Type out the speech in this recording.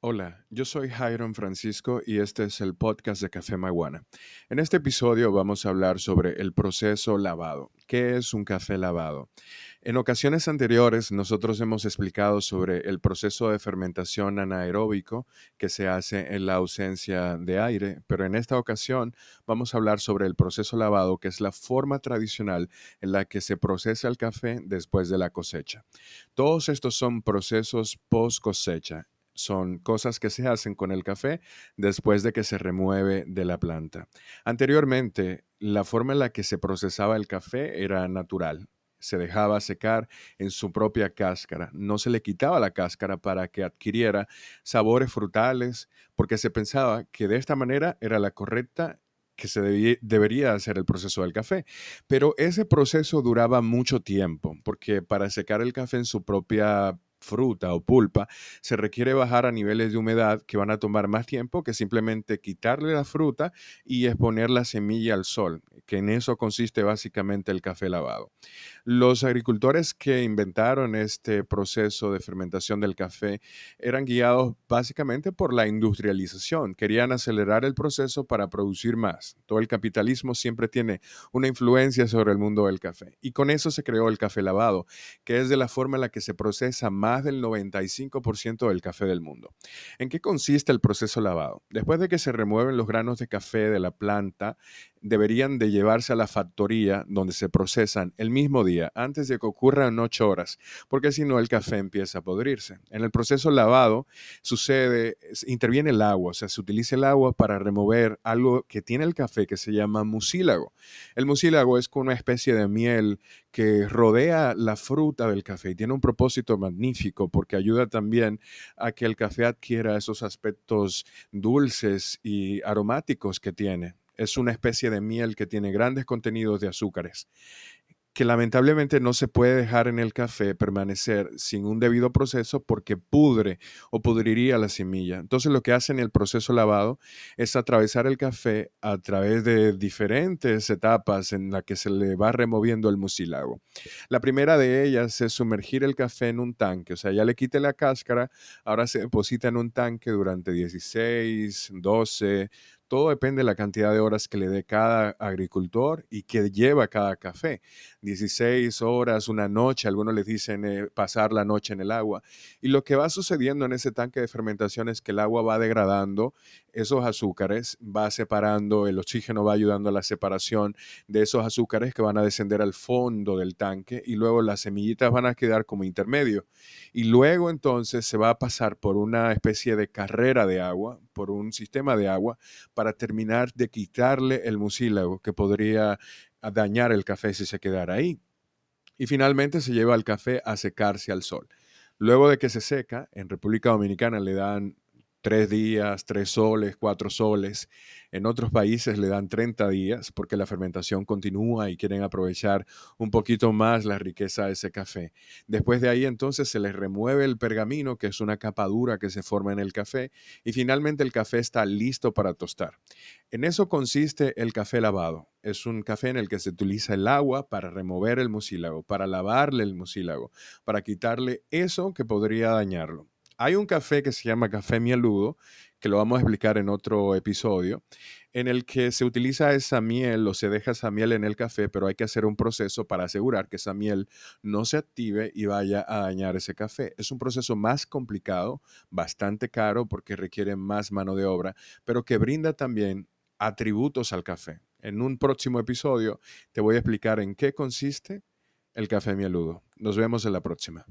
Hola, yo soy Jairon Francisco y este es el podcast de Café Maguana. En este episodio vamos a hablar sobre el proceso lavado. ¿Qué es un café lavado? En ocasiones anteriores nosotros hemos explicado sobre el proceso de fermentación anaeróbico que se hace en la ausencia de aire, pero en esta ocasión vamos a hablar sobre el proceso lavado, que es la forma tradicional en la que se procesa el café después de la cosecha. Todos estos son procesos post cosecha son cosas que se hacen con el café después de que se remueve de la planta. Anteriormente, la forma en la que se procesaba el café era natural. Se dejaba secar en su propia cáscara. No se le quitaba la cáscara para que adquiriera sabores frutales, porque se pensaba que de esta manera era la correcta que se debería hacer el proceso del café. Pero ese proceso duraba mucho tiempo, porque para secar el café en su propia fruta o pulpa, se requiere bajar a niveles de humedad que van a tomar más tiempo que simplemente quitarle la fruta y exponer la semilla al sol, que en eso consiste básicamente el café lavado. Los agricultores que inventaron este proceso de fermentación del café eran guiados básicamente por la industrialización, querían acelerar el proceso para producir más. Todo el capitalismo siempre tiene una influencia sobre el mundo del café y con eso se creó el café lavado, que es de la forma en la que se procesa más más del 95% del café del mundo. ¿En qué consiste el proceso lavado? Después de que se remueven los granos de café de la planta, deberían de llevarse a la factoría donde se procesan el mismo día, antes de que ocurran ocho horas, porque si no el café empieza a podrirse. En el proceso lavado sucede, interviene el agua, o sea, se utiliza el agua para remover algo que tiene el café que se llama mucílago. El mucílago es una especie de miel que rodea la fruta del café y tiene un propósito magnífico porque ayuda también a que el café adquiera esos aspectos dulces y aromáticos que tiene. Es una especie de miel que tiene grandes contenidos de azúcares que lamentablemente no se puede dejar en el café permanecer sin un debido proceso porque pudre o pudriría la semilla. Entonces lo que hace en el proceso lavado es atravesar el café a través de diferentes etapas en las que se le va removiendo el mucílago. La primera de ellas es sumergir el café en un tanque, o sea, ya le quite la cáscara, ahora se deposita en un tanque durante 16, 12, todo depende de la cantidad de horas que le dé cada agricultor y que lleva cada café. 16 horas, una noche, algunos les dicen eh, pasar la noche en el agua. Y lo que va sucediendo en ese tanque de fermentación es que el agua va degradando esos azúcares, va separando, el oxígeno va ayudando a la separación de esos azúcares que van a descender al fondo del tanque y luego las semillitas van a quedar como intermedio. Y luego entonces se va a pasar por una especie de carrera de agua, por un sistema de agua, para terminar de quitarle el mucílago que podría dañar el café si se quedara ahí. Y finalmente se lleva el café a secarse al sol. Luego de que se seca, en República Dominicana le dan tres días, tres soles, cuatro soles. En otros países le dan 30 días porque la fermentación continúa y quieren aprovechar un poquito más la riqueza de ese café. Después de ahí entonces se les remueve el pergamino, que es una capa dura que se forma en el café, y finalmente el café está listo para tostar. En eso consiste el café lavado. Es un café en el que se utiliza el agua para remover el mucílago, para lavarle el mucílago, para quitarle eso que podría dañarlo. Hay un café que se llama café mieludo, que lo vamos a explicar en otro episodio, en el que se utiliza esa miel o se deja esa miel en el café, pero hay que hacer un proceso para asegurar que esa miel no se active y vaya a dañar ese café. Es un proceso más complicado, bastante caro porque requiere más mano de obra, pero que brinda también atributos al café. En un próximo episodio te voy a explicar en qué consiste el café mieludo. Nos vemos en la próxima.